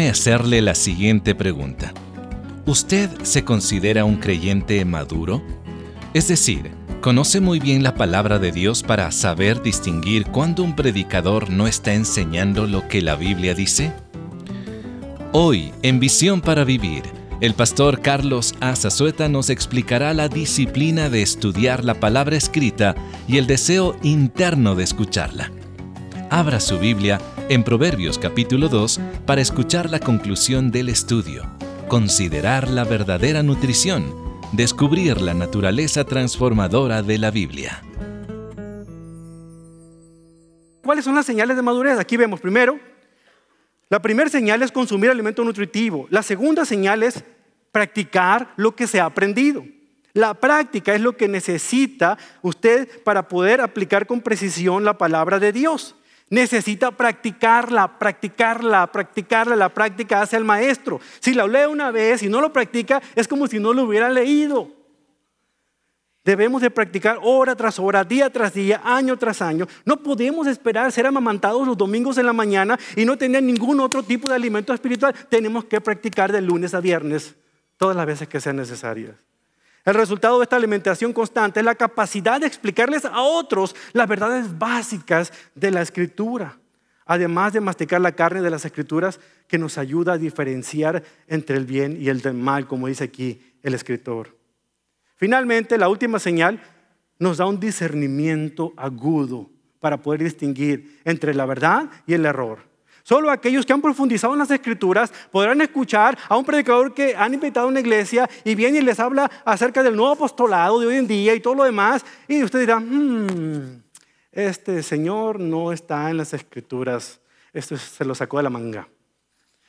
Hacerle la siguiente pregunta. ¿Usted se considera un creyente maduro? Es decir, ¿conoce muy bien la palabra de Dios para saber distinguir cuando un predicador no está enseñando lo que la Biblia dice? Hoy, en Visión para Vivir, el pastor Carlos Azazueta nos explicará la disciplina de estudiar la palabra escrita y el deseo interno de escucharla. Abra su Biblia en Proverbios capítulo 2 para escuchar la conclusión del estudio, considerar la verdadera nutrición, descubrir la naturaleza transformadora de la Biblia. ¿Cuáles son las señales de madurez? Aquí vemos primero la primera señal es consumir alimento nutritivo. La segunda señal es practicar lo que se ha aprendido. La práctica es lo que necesita usted para poder aplicar con precisión la palabra de Dios. Necesita practicarla, practicarla, practicarla. La práctica hace al maestro. Si la lee una vez y no lo practica, es como si no lo hubiera leído. Debemos de practicar hora tras hora, día tras día, año tras año. No podemos esperar ser amamantados los domingos en la mañana y no tener ningún otro tipo de alimento espiritual. Tenemos que practicar de lunes a viernes, todas las veces que sean necesarias. El resultado de esta alimentación constante es la capacidad de explicarles a otros las verdades básicas de la escritura. Además de masticar la carne de las escrituras que nos ayuda a diferenciar entre el bien y el mal, como dice aquí el escritor. Finalmente, la última señal nos da un discernimiento agudo para poder distinguir entre la verdad y el error. Solo aquellos que han profundizado en las escrituras podrán escuchar a un predicador que han invitado a una iglesia y viene y les habla acerca del nuevo apostolado de hoy en día y todo lo demás. Y usted dirá, hmm, este señor no está en las escrituras, esto se lo sacó de la manga.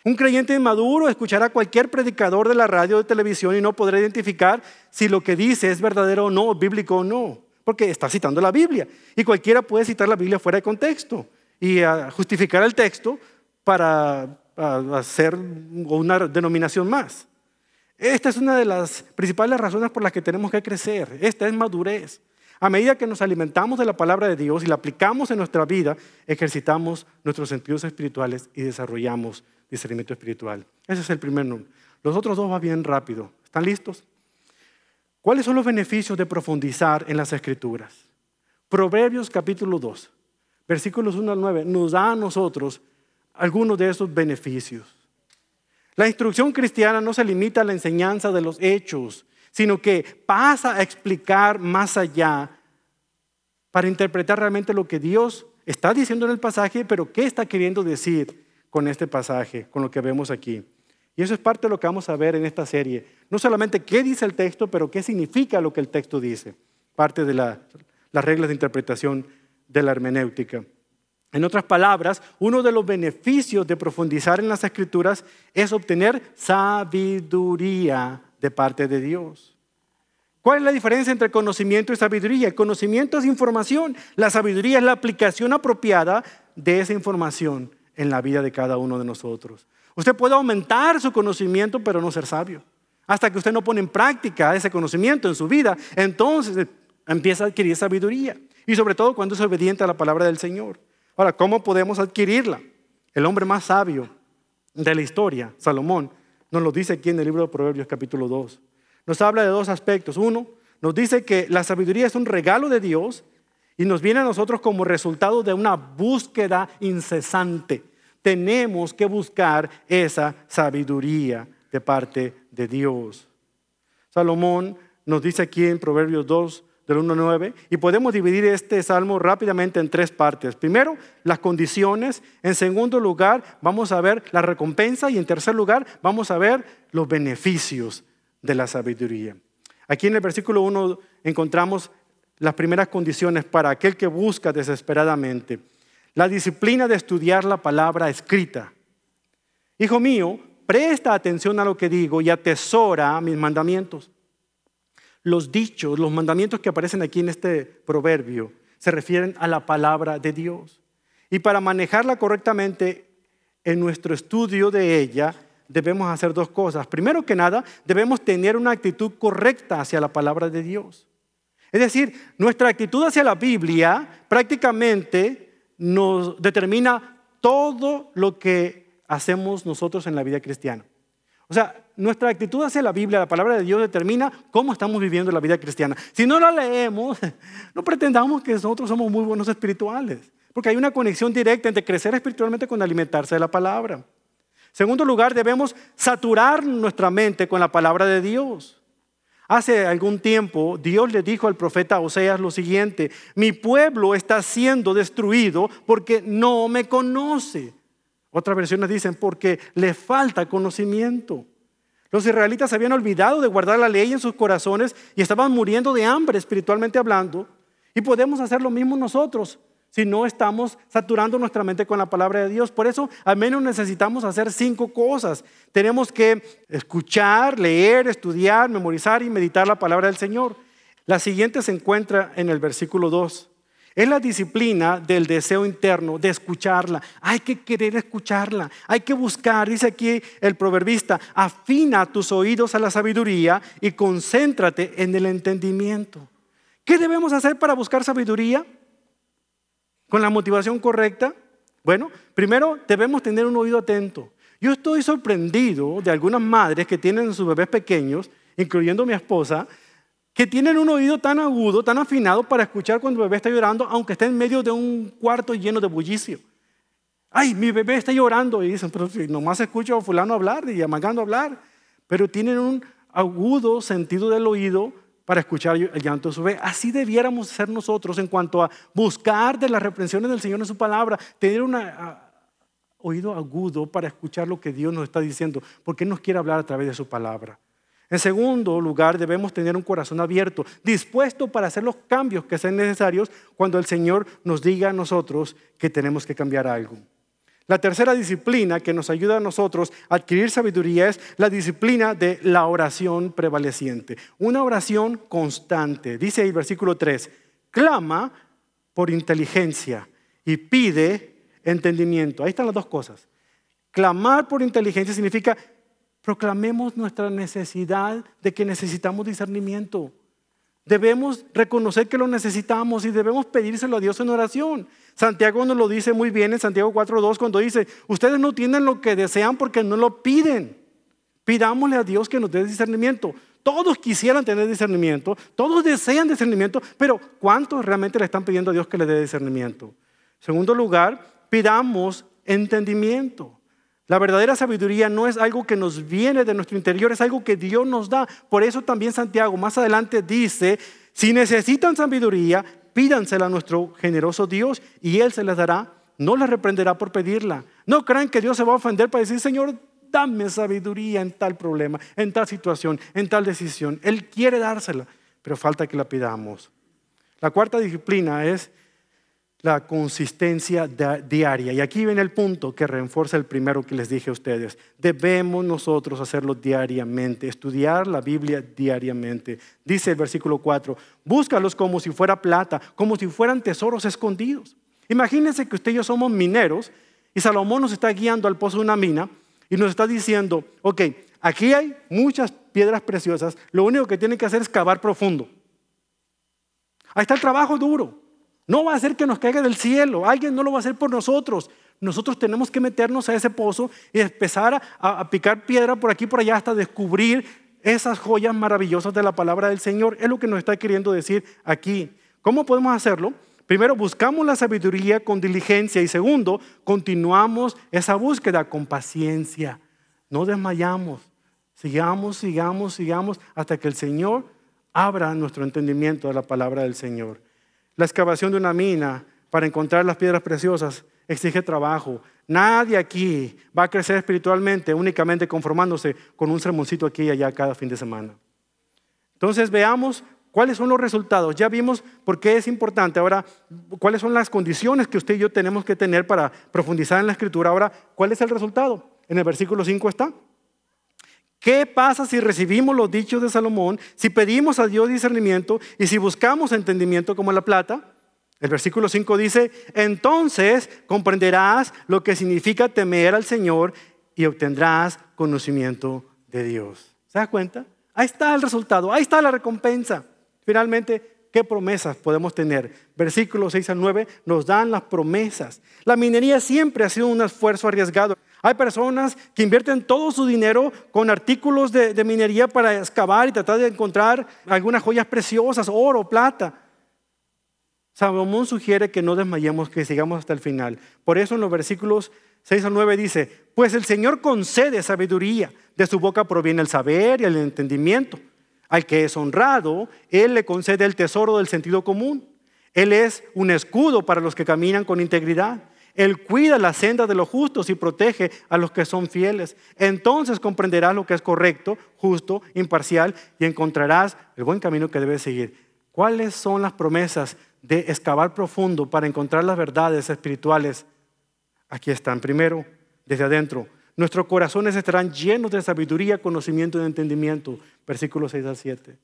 Un creyente maduro escuchará a cualquier predicador de la radio o de televisión y no podrá identificar si lo que dice es verdadero o no, bíblico o no, porque está citando la Biblia. Y cualquiera puede citar la Biblia fuera de contexto y justificar el texto para hacer una denominación más. Esta es una de las principales razones por las que tenemos que crecer. Esta es madurez. A medida que nos alimentamos de la palabra de Dios y la aplicamos en nuestra vida, ejercitamos nuestros sentidos espirituales y desarrollamos discernimiento espiritual. Ese es el primer número. Los otros dos van bien rápido. ¿Están listos? ¿Cuáles son los beneficios de profundizar en las escrituras? Proverbios capítulo 2, versículos 1 al 9, nos da a nosotros algunos de esos beneficios. La instrucción cristiana no se limita a la enseñanza de los hechos, sino que pasa a explicar más allá para interpretar realmente lo que Dios está diciendo en el pasaje, pero qué está queriendo decir con este pasaje, con lo que vemos aquí. Y eso es parte de lo que vamos a ver en esta serie. No solamente qué dice el texto, pero qué significa lo que el texto dice. Parte de las reglas de interpretación de la hermenéutica. En otras palabras, uno de los beneficios de profundizar en las escrituras es obtener sabiduría de parte de Dios. ¿Cuál es la diferencia entre conocimiento y sabiduría? El conocimiento es información, la sabiduría es la aplicación apropiada de esa información en la vida de cada uno de nosotros. Usted puede aumentar su conocimiento, pero no ser sabio. Hasta que usted no pone en práctica ese conocimiento en su vida, entonces empieza a adquirir sabiduría. Y sobre todo cuando es obediente a la palabra del Señor. Ahora, ¿cómo podemos adquirirla? El hombre más sabio de la historia, Salomón, nos lo dice aquí en el libro de Proverbios capítulo 2. Nos habla de dos aspectos. Uno, nos dice que la sabiduría es un regalo de Dios y nos viene a nosotros como resultado de una búsqueda incesante. Tenemos que buscar esa sabiduría de parte de Dios. Salomón nos dice aquí en Proverbios 2, del 1 al 9, y podemos dividir este salmo rápidamente en tres partes. Primero, las condiciones. En segundo lugar, vamos a ver la recompensa. Y en tercer lugar, vamos a ver los beneficios de la sabiduría. Aquí en el versículo 1 encontramos las primeras condiciones para aquel que busca desesperadamente. La disciplina de estudiar la palabra escrita. Hijo mío, presta atención a lo que digo y atesora mis mandamientos. Los dichos, los mandamientos que aparecen aquí en este proverbio se refieren a la palabra de Dios. Y para manejarla correctamente en nuestro estudio de ella, debemos hacer dos cosas. Primero que nada, debemos tener una actitud correcta hacia la palabra de Dios. Es decir, nuestra actitud hacia la Biblia prácticamente nos determina todo lo que hacemos nosotros en la vida cristiana. O sea, nuestra actitud hacia la Biblia, la palabra de Dios, determina cómo estamos viviendo la vida cristiana. Si no la leemos, no pretendamos que nosotros somos muy buenos espirituales, porque hay una conexión directa entre crecer espiritualmente con alimentarse de la palabra. Segundo lugar, debemos saturar nuestra mente con la palabra de Dios. Hace algún tiempo Dios le dijo al profeta Oseas lo siguiente, mi pueblo está siendo destruido porque no me conoce. Otras versiones dicen porque le falta conocimiento. Los israelitas habían olvidado de guardar la ley en sus corazones y estaban muriendo de hambre espiritualmente hablando. Y podemos hacer lo mismo nosotros si no estamos saturando nuestra mente con la palabra de Dios. Por eso al menos necesitamos hacer cinco cosas. Tenemos que escuchar, leer, estudiar, memorizar y meditar la palabra del Señor. La siguiente se encuentra en el versículo 2. Es la disciplina del deseo interno de escucharla. Hay que querer escucharla. Hay que buscar, dice aquí el proverbista, afina tus oídos a la sabiduría y concéntrate en el entendimiento. ¿Qué debemos hacer para buscar sabiduría? con la motivación correcta? Bueno, primero debemos tener un oído atento. Yo estoy sorprendido de algunas madres que tienen sus bebés pequeños, incluyendo mi esposa, que tienen un oído tan agudo, tan afinado para escuchar cuando el bebé está llorando, aunque esté en medio de un cuarto lleno de bullicio. Ay, mi bebé está llorando. Y dicen, pero si nomás escucho a fulano hablar y amagando hablar. Pero tienen un agudo sentido del oído para escuchar el llanto de su bebé. Así debiéramos ser nosotros en cuanto a buscar de las reprensiones del Señor en su palabra, tener un oído agudo para escuchar lo que Dios nos está diciendo, porque Él nos quiere hablar a través de su palabra. En segundo lugar, debemos tener un corazón abierto, dispuesto para hacer los cambios que sean necesarios cuando el Señor nos diga a nosotros que tenemos que cambiar algo. La tercera disciplina que nos ayuda a nosotros a adquirir sabiduría es la disciplina de la oración prevaleciente. Una oración constante. Dice el versículo 3, clama por inteligencia y pide entendimiento. Ahí están las dos cosas. Clamar por inteligencia significa proclamemos nuestra necesidad de que necesitamos discernimiento. Debemos reconocer que lo necesitamos y debemos pedírselo a Dios en oración. Santiago nos lo dice muy bien en Santiago 4.2 cuando dice, ustedes no tienen lo que desean porque no lo piden. Pidámosle a Dios que nos dé discernimiento. Todos quisieran tener discernimiento, todos desean discernimiento, pero ¿cuántos realmente le están pidiendo a Dios que le dé discernimiento? Segundo lugar, pidamos entendimiento. La verdadera sabiduría no es algo que nos viene de nuestro interior, es algo que Dios nos da. Por eso también Santiago más adelante dice, si necesitan sabiduría, pídansela a nuestro generoso Dios y Él se les dará. No les reprenderá por pedirla. No crean que Dios se va a ofender para decir, Señor, dame sabiduría en tal problema, en tal situación, en tal decisión. Él quiere dársela, pero falta que la pidamos. La cuarta disciplina es la consistencia diaria. Y aquí viene el punto que refuerza el primero que les dije a ustedes. Debemos nosotros hacerlo diariamente, estudiar la Biblia diariamente. Dice el versículo 4, búscalos como si fuera plata, como si fueran tesoros escondidos. Imagínense que usted y yo somos mineros y Salomón nos está guiando al pozo de una mina y nos está diciendo, ok, aquí hay muchas piedras preciosas, lo único que tiene que hacer es cavar profundo. Ahí está el trabajo duro. No va a ser que nos caiga del cielo, alguien no lo va a hacer por nosotros. Nosotros tenemos que meternos a ese pozo y empezar a, picar piedra por aquí y por allá hasta descubrir esas joyas maravillosas de la palabra del Señor. Es lo que nos está queriendo decir aquí. ¿Cómo podemos hacerlo? Primero, buscamos la sabiduría con diligencia y segundo, continuamos esa búsqueda con paciencia. No desmayamos. Sigamos, sigamos, sigamos hasta que el Señor abra nuestro entendimiento de la palabra del Señor. La excavación de una mina para encontrar las piedras preciosas exige trabajo. Nadie aquí va a crecer espiritualmente únicamente conformándose con un sermoncito aquí y allá cada fin de semana. Entonces veamos cuáles son los resultados. Ya vimos por qué es importante. Ahora, cuáles son las condiciones que usted y yo tenemos que tener para profundizar en la escritura. Ahora, ¿cuál es el resultado? En el versículo 5 está. ¿Qué pasa si recibimos los dichos de Salomón, si pedimos a Dios discernimiento y si buscamos entendimiento como la plata? El versículo 5 dice, entonces comprenderás lo que significa temer al Señor y obtendrás conocimiento de Dios. ¿Se da cuenta? Ahí está el resultado, ahí está la recompensa. Finalmente, ¿qué promesas podemos tener? Versículos 6 al 9 nos dan las promesas. La minería siempre ha sido un esfuerzo arriesgado. Hay personas que invierten todo su dinero con artículos de, minería para excavar y tratar de encontrar algunas joyas preciosas, oro, plata. Salomón sugiere que no desmayemos, que sigamos hasta el final. Por eso en los versículos 6 al 9 dice, pues el Señor concede sabiduría, de su boca proviene el saber y el entendimiento. Al que es honrado, Él le concede el tesoro del sentido común. Él es un escudo para los que caminan con integridad. Él cuida la senda de los justos y protege a los que son fieles. Entonces comprenderás lo que es correcto, justo, imparcial y encontrarás el buen camino que debes seguir. ¿Cuáles son las promesas de excavar profundo para encontrar las verdades espirituales? Aquí están. Primero, desde adentro. Nuestros corazones estarán llenos de sabiduría, conocimiento y entendimiento. Versículos 6 al 7.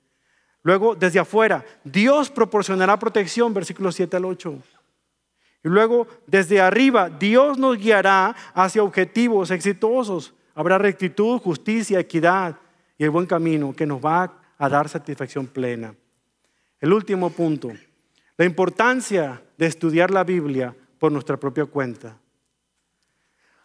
Luego, desde afuera, Dios proporcionará protección. Versículos 7 al 8. Y luego, desde arriba, Dios nos guiará hacia objetivos exitosos. Habrá rectitud, justicia, equidad y el buen camino que nos va a dar satisfacción plena. El último punto, la importancia de estudiar la Biblia por nuestra propia cuenta.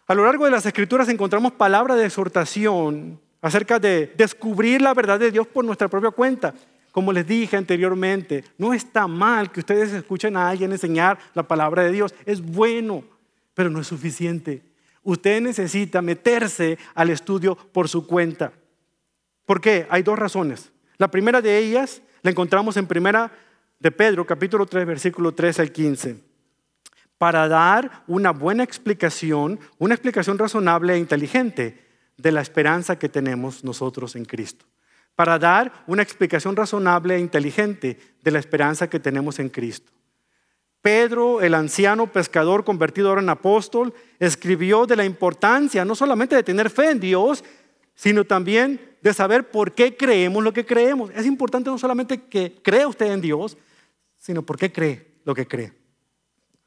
A lo largo de las escrituras encontramos palabras de exhortación acerca de descubrir la verdad de Dios por nuestra propia cuenta. Como les dije anteriormente, no está mal que ustedes escuchen a alguien enseñar la palabra de Dios. Es bueno, pero no es suficiente. Usted necesita meterse al estudio por su cuenta. ¿Por qué? Hay dos razones. La primera de ellas la encontramos en primera de Pedro, capítulo 3, versículo 3 al 15. Para dar una buena explicación, una explicación razonable e inteligente de la esperanza que tenemos nosotros en Cristo para dar una explicación razonable e inteligente de la esperanza que tenemos en Cristo. Pedro, el anciano pescador convertido ahora en apóstol, escribió de la importancia no solamente de tener fe en Dios, sino también de saber por qué creemos lo que creemos. Es importante no solamente que crea usted en Dios, sino por qué cree lo que cree.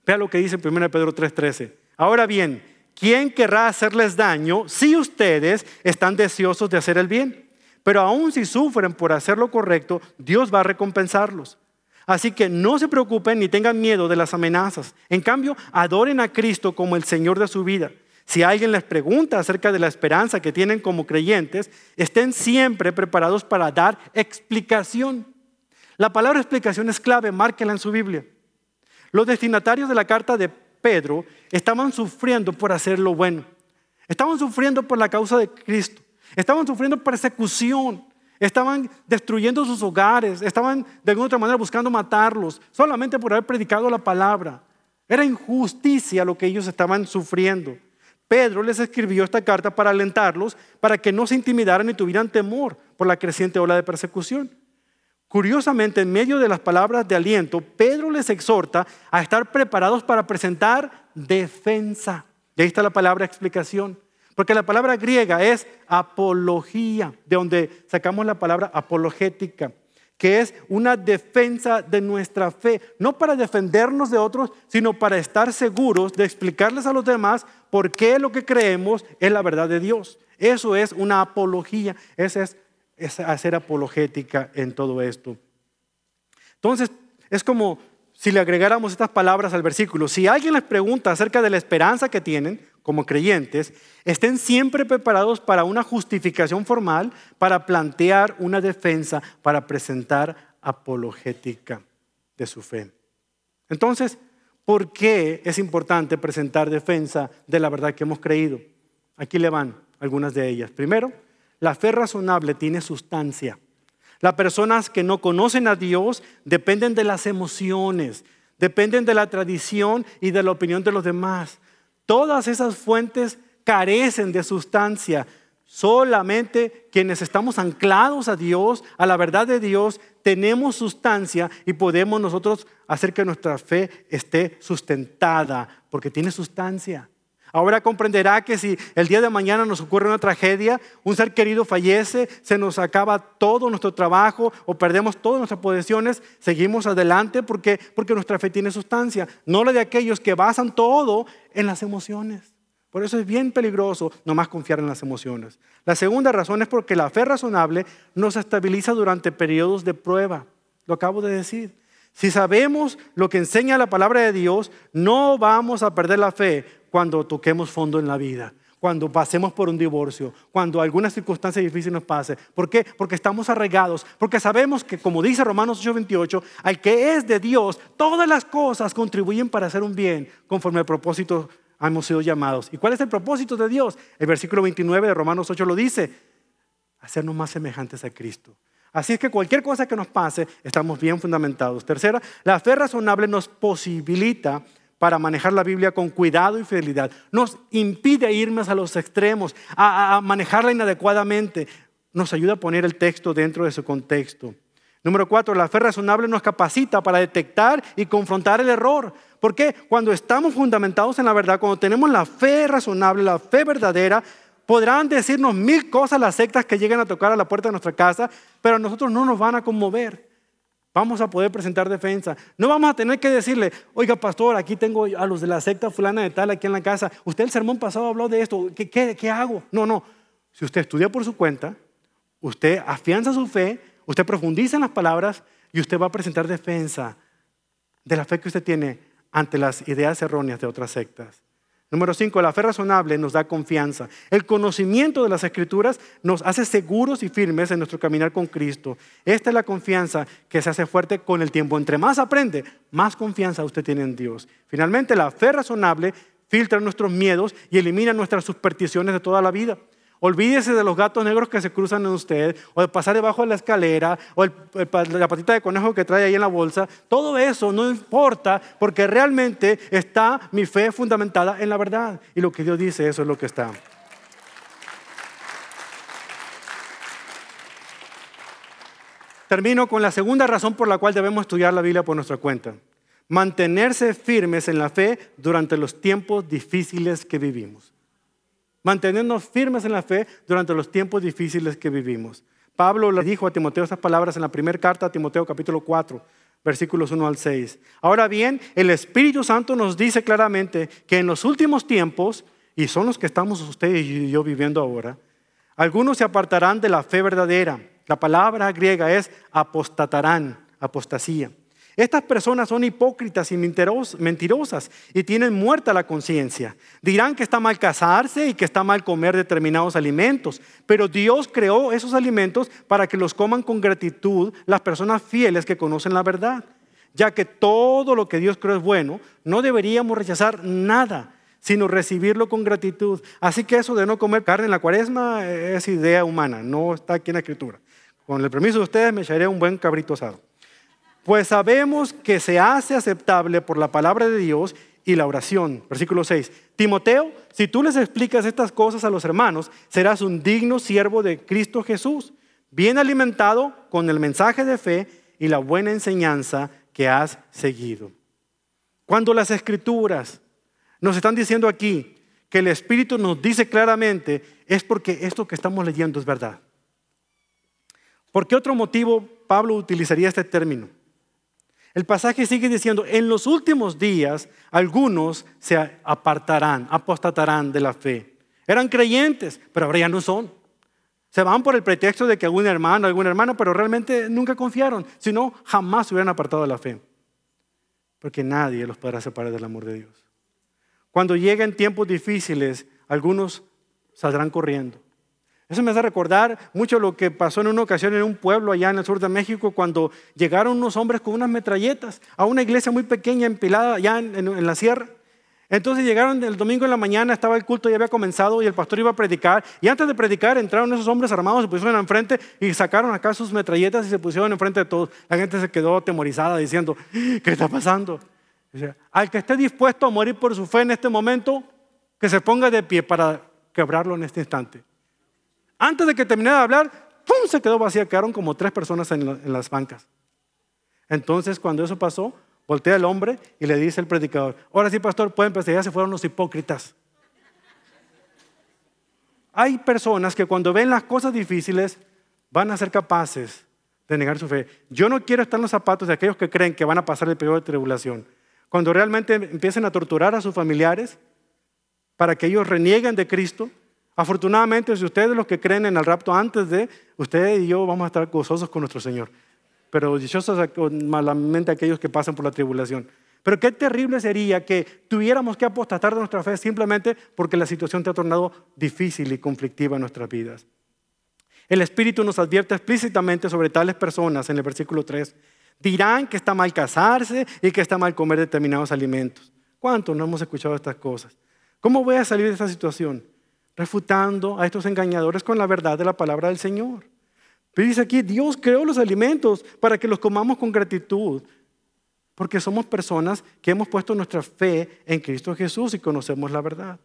Vea lo que dice en 1 Pedro 3:13. Ahora bien, ¿quién querrá hacerles daño si ustedes están deseosos de hacer el bien? Pero aun si sufren por hacer lo correcto, Dios va a recompensarlos. Así que no se preocupen ni tengan miedo de las amenazas. En cambio, adoren a Cristo como el Señor de su vida. Si alguien les pregunta acerca de la esperanza que tienen como creyentes, estén siempre preparados para dar explicación. La palabra explicación es clave, márquela en su Biblia. Los destinatarios de la carta de Pedro estaban sufriendo por hacer lo bueno. Estaban sufriendo por la causa de Cristo. Estaban sufriendo persecución, estaban destruyendo sus hogares, estaban de alguna otra manera buscando matarlos, solamente por haber predicado la palabra. Era injusticia lo que ellos estaban sufriendo. Pedro les escribió esta carta para alentarlos, para que no se intimidaran ni tuvieran temor por la creciente ola de persecución. Curiosamente, en medio de las palabras de aliento, Pedro les exhorta a estar preparados para presentar defensa. Y ahí está la palabra explicación. Porque la palabra griega es apología, de donde sacamos la palabra apologética, que es una defensa de nuestra fe, no para defendernos de otros, sino para estar seguros de explicarles a los demás por qué lo que creemos es la verdad de Dios. Eso es una apología, esa es, es hacer apologética en todo esto. Entonces, es como si le agregáramos estas palabras al versículo. Si alguien les pregunta acerca de la esperanza que tienen, como creyentes, estén siempre preparados para una justificación formal, para plantear una defensa, para presentar apologética de su fe. Entonces, ¿por qué es importante presentar defensa de la verdad que hemos creído? Aquí le van algunas de ellas. Primero, la fe razonable tiene sustancia. Las personas que no conocen a Dios dependen de las emociones, dependen de la tradición y de la opinión de los demás. Todas esas fuentes carecen de sustancia. Solamente quienes estamos anclados a Dios, a la verdad de Dios, tenemos sustancia y podemos nosotros hacer que nuestra fe esté sustentada, porque tiene sustancia. Ahora comprenderá que si el día de mañana nos ocurre una tragedia, un ser querido fallece, se nos acaba todo nuestro trabajo o perdemos todas nuestras posesiones, seguimos adelante porque, porque nuestra fe tiene sustancia, no la de aquellos que basan todo en las emociones. Por eso es bien peligroso nomás confiar en las emociones. La segunda razón es porque la fe razonable nos estabiliza durante periodos de prueba. Lo acabo de decir. Si sabemos lo que enseña la palabra de Dios, no vamos a perder la fe cuando toquemos fondo en la vida. cuando pasemos por un divorcio, cuando alguna circunstancia difícil nos pase. ¿Por qué? Porque estamos arraigados, porque sabemos que, como dice Romanos 8:28, al que es de Dios, todas las cosas contribuyen para hacer un bien conforme al propósito hemos sido llamados. ¿Y cuál es el propósito de Dios? El versículo 29 de Romanos 8 lo dice, hacernos más semejantes a Cristo. Así es que cualquier cosa que nos pase, estamos bien fundamentados. Tercera, la fe razonable nos posibilita para manejar la Biblia con cuidado y fidelidad. Nos impide irnos a los extremos, a, manejarla inadecuadamente. Nos ayuda a poner el texto dentro de su contexto. Número cuatro, la fe razonable nos capacita para detectar y confrontar el error. ¿Por qué? Cuando estamos fundamentados en la verdad, cuando tenemos la fe razonable, la fe verdadera, podrán decirnos mil cosas las sectas que lleguen a tocar a la puerta de nuestra casa, pero a nosotros no nos van a conmover. Vamos a poder presentar defensa. No vamos a tener que decirle, oiga pastor, aquí tengo a los de la secta fulana de tal aquí en la casa. Usted el sermón pasado habló de esto. ¿Qué, qué, qué hago? No, no. Si usted estudia por su cuenta, usted afianza su fe, usted profundiza en las palabras y usted va a presentar defensa de la fe que usted tiene ante las ideas erróneas de otras sectas. Número cinco, la fe razonable nos da confianza. El conocimiento de las escrituras nos hace seguros y firmes en nuestro caminar con Cristo. Esta es la confianza que se hace fuerte con el tiempo. Entre más aprende, más confianza usted tiene en Dios. Finalmente, la fe razonable filtra nuestros miedos y elimina nuestras supersticiones de toda la vida. Olvídese de los gatos negros que se cruzan en usted, o de pasar debajo de la escalera, o la patita de conejo que trae ahí en la bolsa. Todo eso no importa porque realmente está mi fe fundamentada en la verdad. Y lo que Dios dice, eso es lo que está. Termino con la segunda razón por la cual debemos estudiar la Biblia por nuestra cuenta. Mantenerse firmes en la fe durante los tiempos difíciles que vivimos mantenernos firmes en la fe durante los tiempos difíciles que vivimos. Pablo le dijo a Timoteo estas palabras en la primera carta a Timoteo capítulo 4, versículos 1 al 6. Ahora bien, el Espíritu Santo nos dice claramente que en los últimos tiempos, y son los que estamos ustedes y yo viviendo ahora, algunos se apartarán de la fe verdadera. La palabra griega es apostatarán, apostasía. Estas personas son hipócritas y mentirosas y tienen muerta la conciencia. Dirán que está mal casarse y que está mal comer determinados alimentos, pero Dios creó esos alimentos para que los coman con gratitud las personas fieles que conocen la verdad. Ya que todo lo que Dios creó es bueno, no deberíamos rechazar nada, sino recibirlo con gratitud. Así que eso de no comer carne en la cuaresma es idea humana, no está aquí en la escritura. Con el permiso de ustedes me echaré un buen cabrito asado. Pues sabemos que se hace aceptable por la palabra de Dios y la oración. Versículo 6. Timoteo, si tú les explicas estas cosas a los hermanos, serás un digno siervo de Cristo Jesús, bien alimentado con el mensaje de fe y la buena enseñanza que has seguido. Cuando las escrituras nos están diciendo aquí que el Espíritu nos dice claramente, es porque esto que estamos leyendo es verdad. ¿Por qué otro motivo Pablo utilizaría este término? El pasaje sigue diciendo, en los últimos días algunos se apartarán, apostatarán de la fe. Eran creyentes, pero ahora ya no son. Se van por el pretexto de que algún hermano, alguna hermana, pero realmente nunca confiaron, sino jamás se hubieran apartado de la fe. Porque nadie los podrá separar del amor de Dios. Cuando lleguen tiempos difíciles, algunos saldrán corriendo. Eso me hace recordar mucho lo que pasó en una ocasión en un pueblo allá en el sur de México cuando llegaron unos hombres con unas metralletas a una iglesia muy pequeña empilada allá en, la sierra. Entonces llegaron el domingo en la mañana, estaba el culto, ya había comenzado y el pastor iba a predicar. Y antes de predicar entraron esos hombres armados, se pusieron enfrente y sacaron acá sus metralletas y se pusieron enfrente de todos. La gente se quedó atemorizada diciendo, ¿qué está pasando? al que esté dispuesto a morir por su fe en este momento, que se ponga de pie para quebrarlo en este instante. Antes de que terminara de hablar, ¡pum! se quedó vacía. Quedaron como tres personas en, las bancas. Entonces, cuando eso pasó, voltea el hombre y le dice al predicador, ahora sí, pastor, pueden empezar, ya se fueron los hipócritas. Hay personas que cuando ven las cosas difíciles van a ser capaces de negar su fe. Yo no quiero estar en los zapatos de aquellos que creen que van a pasar el periodo de tribulación. Cuando realmente empiecen a torturar a sus familiares para que ellos renieguen de Cristo, Afortunadamente, si ustedes los que creen en el rapto antes de, ustedes y yo vamos a estar gozosos con nuestro Señor. Pero dichosos malamente aquellos que pasan por la tribulación. Pero qué terrible sería que tuviéramos que apostatar de nuestra fe simplemente porque la situación te ha tornado difícil y conflictiva en nuestras vidas. El Espíritu nos advierte explícitamente sobre tales personas en el versículo 3. Dirán que está mal casarse y que está mal comer determinados alimentos. ¿Cuántos no hemos escuchado estas cosas? ¿Cómo voy a salir de esta situación? Refutando a estos engañadores con la verdad de la palabra del Señor. Pero dice aquí, Dios creó los alimentos para que los comamos con gratitud, porque somos personas que hemos puesto nuestra fe en Cristo Jesús y conocemos la verdad.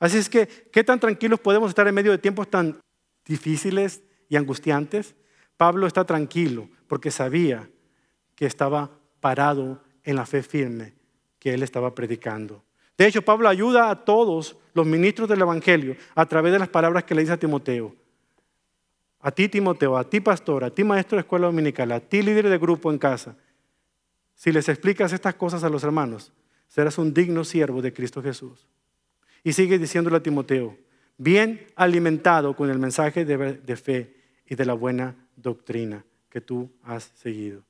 Así es que, ¿qué tan tranquilos podemos estar en medio de tiempos tan difíciles y angustiantes? Pablo está tranquilo porque sabía que estaba parado en la fe firme que él estaba predicando. De hecho, Pablo ayuda a todos los ministros del Evangelio a través de las palabras que le dice a Timoteo. A ti, Timoteo, a ti, pastor, a ti, maestro de escuela dominical, a ti, líder de grupo en casa. Si les explicas estas cosas a los hermanos, serás un digno siervo de Cristo Jesús. Y sigue diciéndole a Timoteo, bien alimentado con el mensaje de, fe y de la buena doctrina que tú has seguido.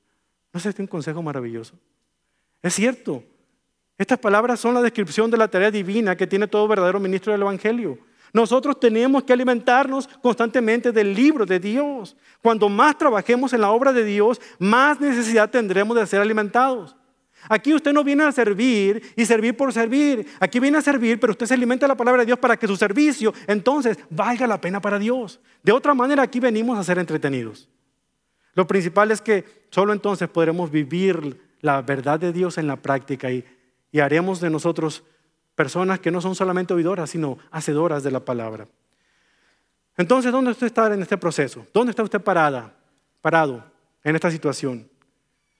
¿No es este un consejo maravilloso? Es cierto. Estas palabras son la descripción de la tarea divina que tiene todo verdadero ministro del Evangelio. Nosotros tenemos que alimentarnos constantemente del libro de Dios. Cuando más trabajemos en la obra de Dios, más necesidad tendremos de ser alimentados. Aquí usted no viene a servir y servir por servir. Aquí viene a servir, pero usted se alimenta de la palabra de Dios para que su servicio entonces valga la pena para Dios. De otra manera, aquí venimos a ser entretenidos. Lo principal es que solo entonces podremos vivir la verdad de Dios en la práctica y, y haremos de nosotros personas que no son solamente oidoras, sino hacedoras de la palabra. Entonces, ¿dónde usted está en este proceso? ¿Dónde está usted parada, parado en esta situación?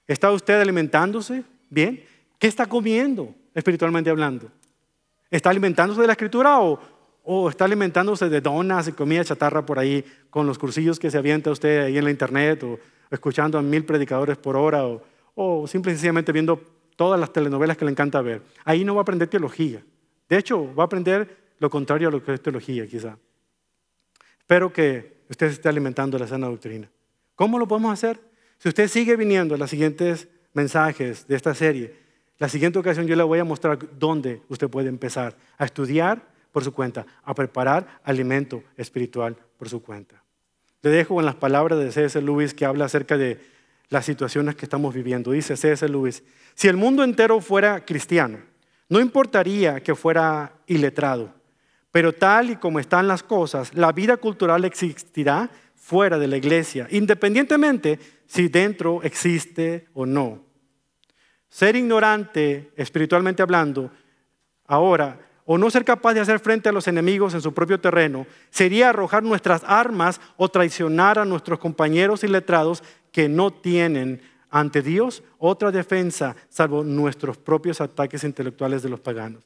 ¿Está usted alimentándose bien? ¿Qué está comiendo espiritualmente hablando? ¿Está alimentándose de la escritura o, está alimentándose de donas y comida chatarra por ahí con los cursillos que se avienta usted ahí en la internet o escuchando a mil predicadores por hora o, o viendo todas las telenovelas que le encanta ver. Ahí no va a aprender teología. De hecho, va a aprender lo contrario a lo que es teología, quizá. Espero que usted esté alimentando la sana doctrina. ¿Cómo lo podemos hacer? Si usted sigue viniendo a los siguientes mensajes de esta serie, la siguiente ocasión yo le voy a mostrar dónde usted puede empezar a estudiar por su cuenta, a preparar alimento espiritual por su cuenta. Le dejo con las palabras de C.S. Lewis que habla acerca de las situaciones que estamos viviendo. Dice C.S. Lewis, si el mundo entero fuera cristiano, no importaría que fuera iletrado, pero tal y como están las cosas, la vida cultural existirá fuera de la iglesia, independientemente si dentro existe o no. Ser ignorante, espiritualmente hablando, ahora o no ser capaz de hacer frente a los enemigos en su propio terreno, sería arrojar nuestras armas o traicionar a nuestros compañeros y letrados que no tienen ante Dios otra defensa salvo nuestros propios ataques intelectuales de los paganos.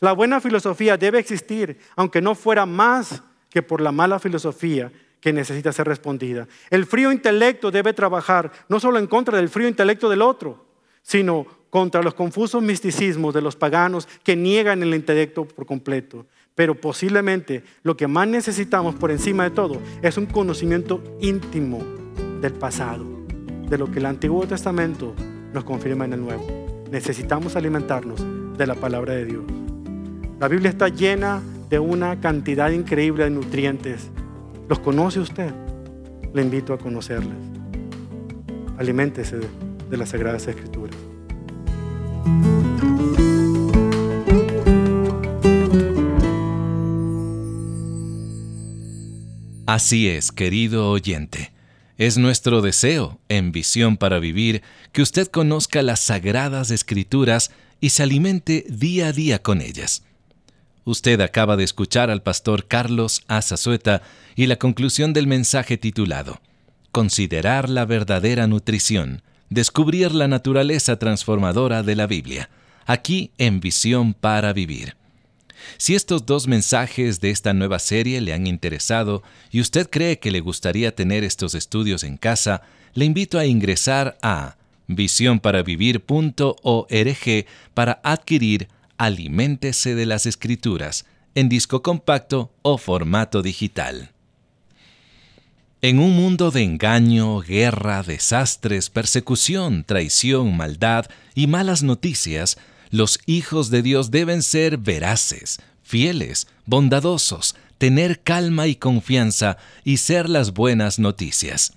La buena filosofía debe existir, aunque no fuera más que por la mala filosofía que necesita ser respondida. El frío intelecto debe trabajar no solo en contra del frío intelecto del otro, sino contra los confusos misticismos de los paganos que niegan el intelecto por completo. Pero posiblemente lo que más necesitamos por encima de todo es un conocimiento íntimo del pasado, de lo que el Antiguo Testamento nos confirma en el Nuevo. Necesitamos alimentarnos de la palabra de Dios. La Biblia está llena de una cantidad increíble de nutrientes. ¿Los conoce usted? Le invito a conocerles. Aliméntese de, las Sagradas Escrituras. Así es, querido oyente. Es nuestro deseo, en Visión para Vivir, que usted conozca las sagradas escrituras y se alimente día a día con ellas. Usted acaba de escuchar al pastor Carlos Azazueta y la conclusión del mensaje titulado Considerar la verdadera nutrición, descubrir la naturaleza transformadora de la Biblia, aquí en Visión para Vivir. Si estos dos mensajes de esta nueva serie le han interesado y usted cree que le gustaría tener estos estudios en casa, le invito a ingresar a visionparavivir.org para adquirir Aliméntese de las Escrituras en disco compacto o formato digital. En un mundo de engaño, guerra, desastres, persecución, traición, maldad y malas noticias, los hijos de Dios deben ser veraces, fieles, bondadosos, tener calma y confianza y ser las buenas noticias.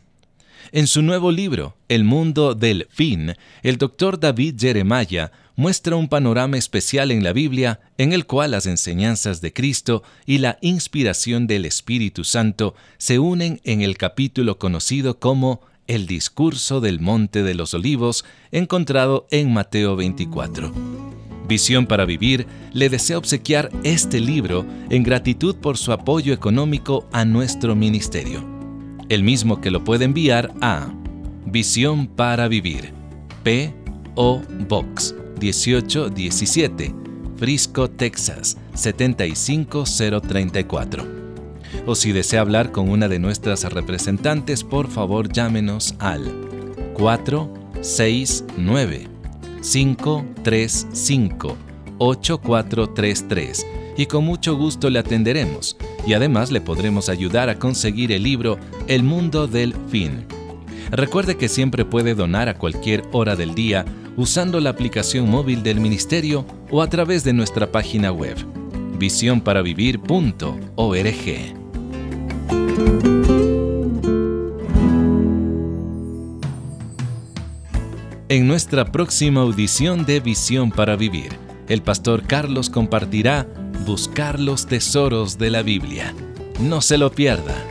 En su nuevo libro, El mundo del fin, el doctor David Jeremiah muestra un panorama especial en la Biblia en el cual las enseñanzas de Cristo y la inspiración del Espíritu Santo se unen en el capítulo conocido como el discurso del Monte de los Olivos, encontrado en Mateo 24. Visión para Vivir le desea obsequiar este libro en gratitud por su apoyo económico a nuestro ministerio el mismo que lo puede enviar a Visión para Vivir, P.O. Box 1817, Frisco, Texas 75034. O si desea hablar con una de nuestras representantes, por favor llámenos al 469 535 8433 y con mucho gusto le atenderemos y además le podremos ayudar a conseguir el libro El mundo del fin. Recuerde que siempre puede donar a cualquier hora del día usando la aplicación móvil del Ministerio o a través de nuestra página web, visionparavivir.org. En nuestra próxima audición de Visión para Vivir, el pastor Carlos compartirá buscar los tesoros de la Biblia. No se lo pierda.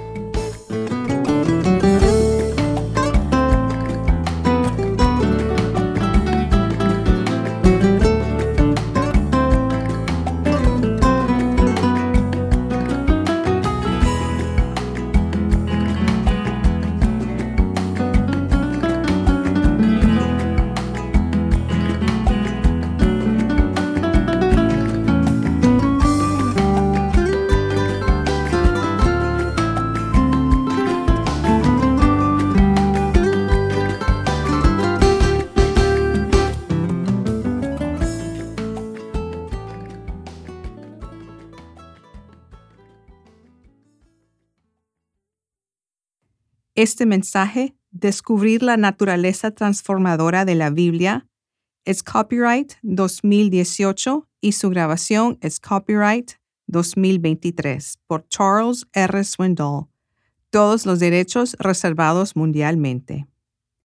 Este mensaje, Descubrir la naturaleza transformadora de la Biblia, es copyright 2018 y su grabación es copyright 2023 por Charles R. Swindoll. Todos los derechos reservados mundialmente.